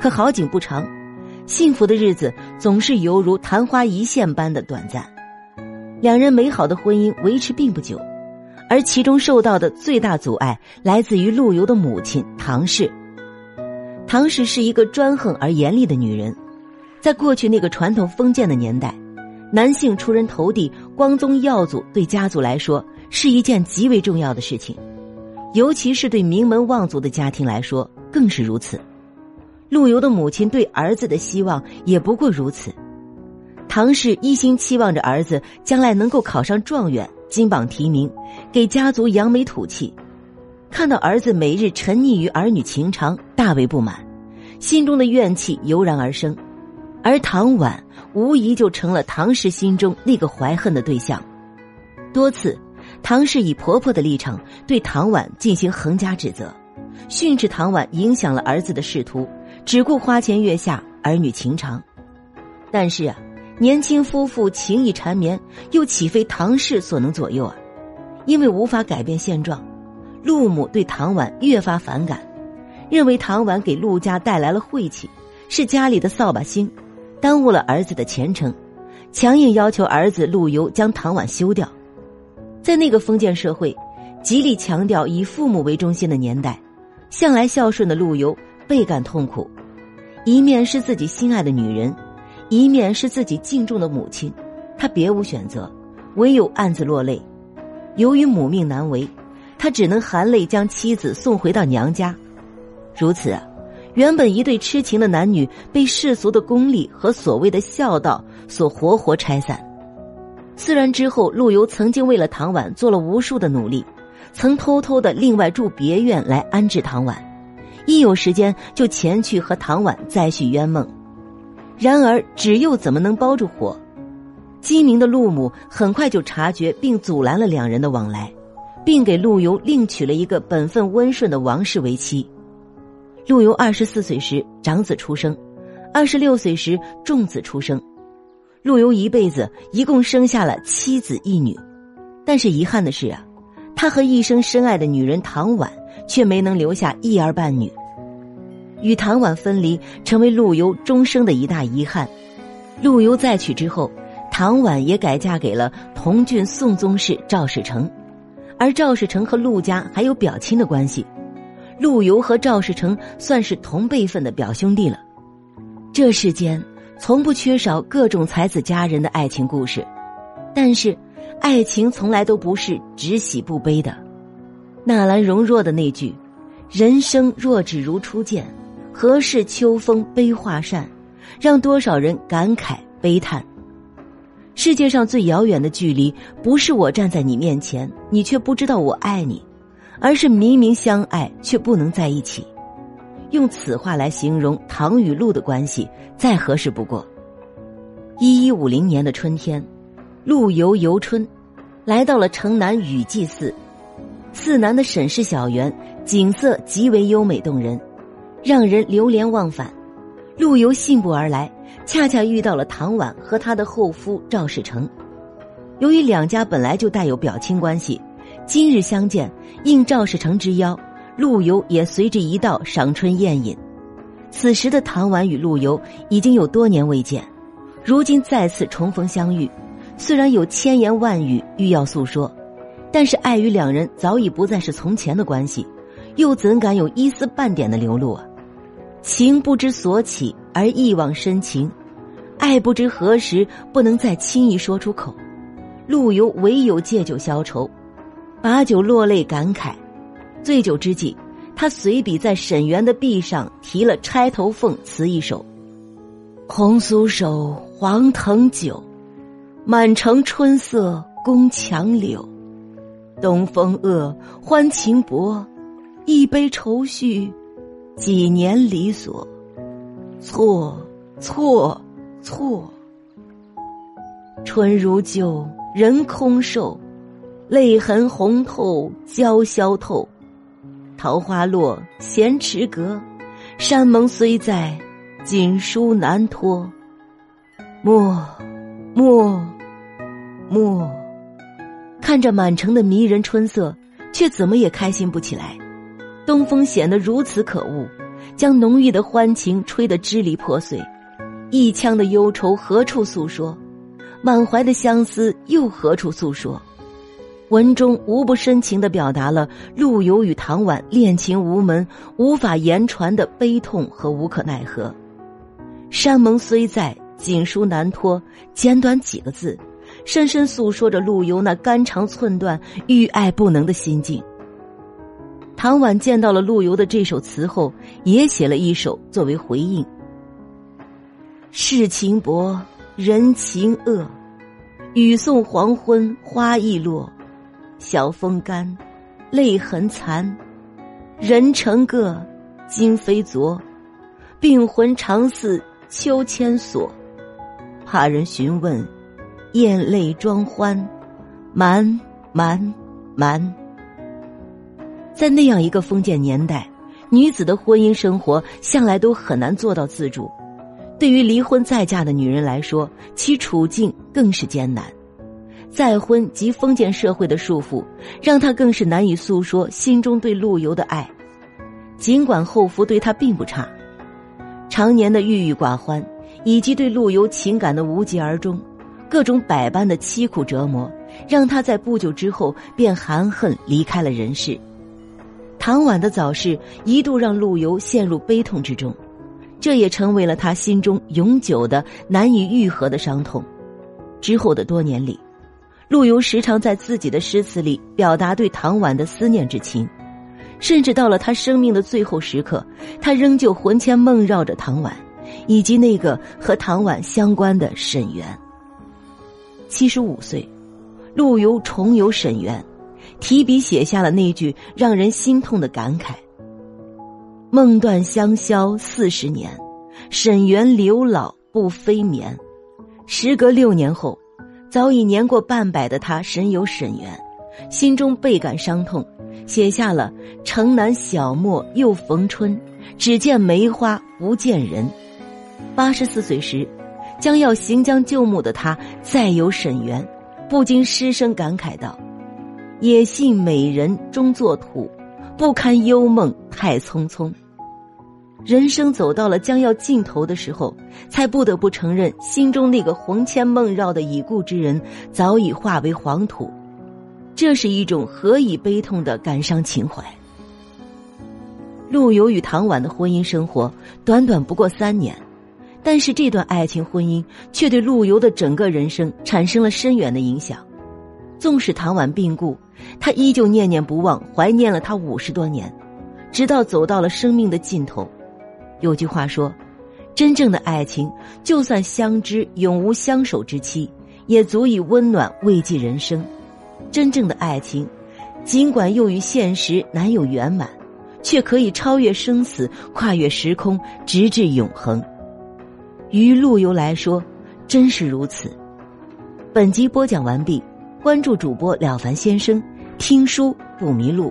可好景不长，幸福的日子总是犹如昙花一现般的短暂。两人美好的婚姻维持并不久，而其中受到的最大阻碍来自于陆游的母亲唐氏。唐氏是一个专横而严厉的女人，在过去那个传统封建的年代，男性出人头地、光宗耀祖对家族来说是一件极为重要的事情，尤其是对名门望族的家庭来说更是如此。陆游的母亲对儿子的希望也不过如此。唐氏一心期望着儿子将来能够考上状元，金榜题名，给家族扬眉吐气。看到儿子每日沉溺于儿女情长，大为不满，心中的怨气油然而生。而唐婉无疑就成了唐氏心中那个怀恨的对象。多次，唐氏以婆婆的立场对唐婉进行横加指责，训斥唐婉影响了儿子的仕途，只顾花前月下，儿女情长。但是啊。年轻夫妇情意缠绵，又岂非唐氏所能左右啊？因为无法改变现状，陆母对唐婉越发反感，认为唐婉给陆家带来了晦气，是家里的扫把星，耽误了儿子的前程，强硬要求儿子陆游将唐婉休掉。在那个封建社会，极力强调以父母为中心的年代，向来孝顺的陆游倍感痛苦，一面是自己心爱的女人。一面是自己敬重的母亲，他别无选择，唯有暗自落泪。由于母命难违，他只能含泪将妻子送回到娘家。如此，原本一对痴情的男女被世俗的功利和所谓的孝道所活活拆散。虽然之后陆游曾经为了唐婉做了无数的努力，曾偷偷的另外住别院来安置唐婉，一有时间就前去和唐婉再续冤梦。然而，纸又怎么能包住火？机明的陆母很快就察觉并阻拦了两人的往来，并给陆游另娶了一个本分温顺的王氏为妻。陆游二十四岁时长子出生，二十六岁时重子出生。陆游一辈子一共生下了七子一女，但是遗憾的是啊，他和一生深爱的女人唐婉却没能留下一儿半女。与唐婉分离，成为陆游终生的一大遗憾。陆游再娶之后，唐婉也改嫁给了同郡宋宗室赵世成，而赵世成和陆家还有表亲的关系。陆游和赵世成算是同辈分的表兄弟了。这世间从不缺少各种才子佳人的爱情故事，但是爱情从来都不是只喜不悲的。纳兰容若的那句：“人生若只如初见。”何事秋风悲画扇，让多少人感慨悲叹。世界上最遥远的距离，不是我站在你面前，你却不知道我爱你，而是明明相爱却不能在一起。用此话来形容唐与陆的关系，再合适不过。一一五零年的春天，陆游游春，来到了城南雨季寺。次南的沈氏小园，景色极为优美动人。让人流连忘返，陆游信步而来，恰恰遇到了唐婉和他的后夫赵世成。由于两家本来就带有表亲关系，今日相见，应赵世成之邀，陆游也随之一道赏春宴饮。此时的唐婉与陆游已经有多年未见，如今再次重逢相遇，虽然有千言万语欲要诉说，但是碍于两人早已不再是从前的关系，又怎敢有一丝半点的流露啊？情不知所起而一往深情，爱不知何时不能再轻易说出口。陆游唯有借酒消愁，把酒落泪感慨。醉酒之际，他随笔在沈园的壁上题了《钗头凤》词一首：“红酥手，黄藤酒，满城春色宫墙柳。东风恶，欢情薄，一杯愁绪。”几年离索，错错错。春如旧，人空瘦，泪痕红透，娇消透。桃花落，闲池阁，山盟虽在，锦书难托。莫，莫，莫。看着满城的迷人春色，却怎么也开心不起来。东风显得如此可恶，将浓郁的欢情吹得支离破碎，一腔的忧愁何处诉说？满怀的相思又何处诉说？文中无不深情的表达了陆游与唐婉恋情无门、无法言传的悲痛和无可奈何。山盟虽在，锦书难托，简短几个字，深深诉说着陆游那肝肠寸断、欲爱不能的心境。唐婉见到了陆游的这首词后，也写了一首作为回应：世情薄。人情恶，雨送黄昏花易落，晓风干，泪痕残，人成各，今非昨，病魂常似秋千索，怕人询问，咽泪装欢，瞒瞒瞒。在那样一个封建年代，女子的婚姻生活向来都很难做到自主。对于离婚再嫁的女人来说，其处境更是艰难。再婚及封建社会的束缚，让她更是难以诉说心中对陆游的爱。尽管后夫对她并不差，常年的郁郁寡欢，以及对陆游情感的无疾而终，各种百般的凄苦折磨，让他在不久之后便含恨离开了人世。唐婉的早逝一度让陆游陷入悲痛之中。这也成为了他心中永久的难以愈合的伤痛。之后的多年里，陆游时常在自己的诗词里表达对唐婉的思念之情，甚至到了他生命的最后时刻，他仍旧魂牵梦绕着唐婉，以及那个和唐婉相关的沈园。七十五岁，陆游重游沈园，提笔写下了那句让人心痛的感慨。梦断香消四十年，沈园柳老不飞眠。时隔六年后，早已年过半百的他神游沈园，心中倍感伤痛，写下了“城南小陌又逢春，只见梅花不见人”。八十四岁时，将要行将就木的他再有沈园，不禁失声感慨道：“也信美人终作土。”不堪幽梦太匆匆，人生走到了将要尽头的时候，才不得不承认，心中那个魂牵梦绕的已故之人早已化为黄土。这是一种何以悲痛的感伤情怀。陆游与唐婉的婚姻生活短短不过三年，但是这段爱情婚姻却对陆游的整个人生产生了深远的影响。纵使唐婉病故。他依旧念念不忘，怀念了他五十多年，直到走到了生命的尽头。有句话说：“真正的爱情，就算相知永无相守之期，也足以温暖慰藉人生。真正的爱情，尽管又与现实难有圆满，却可以超越生死，跨越时空，直至永恒。于陆游来说，真是如此。”本集播讲完毕。关注主播了凡先生，听书不迷路。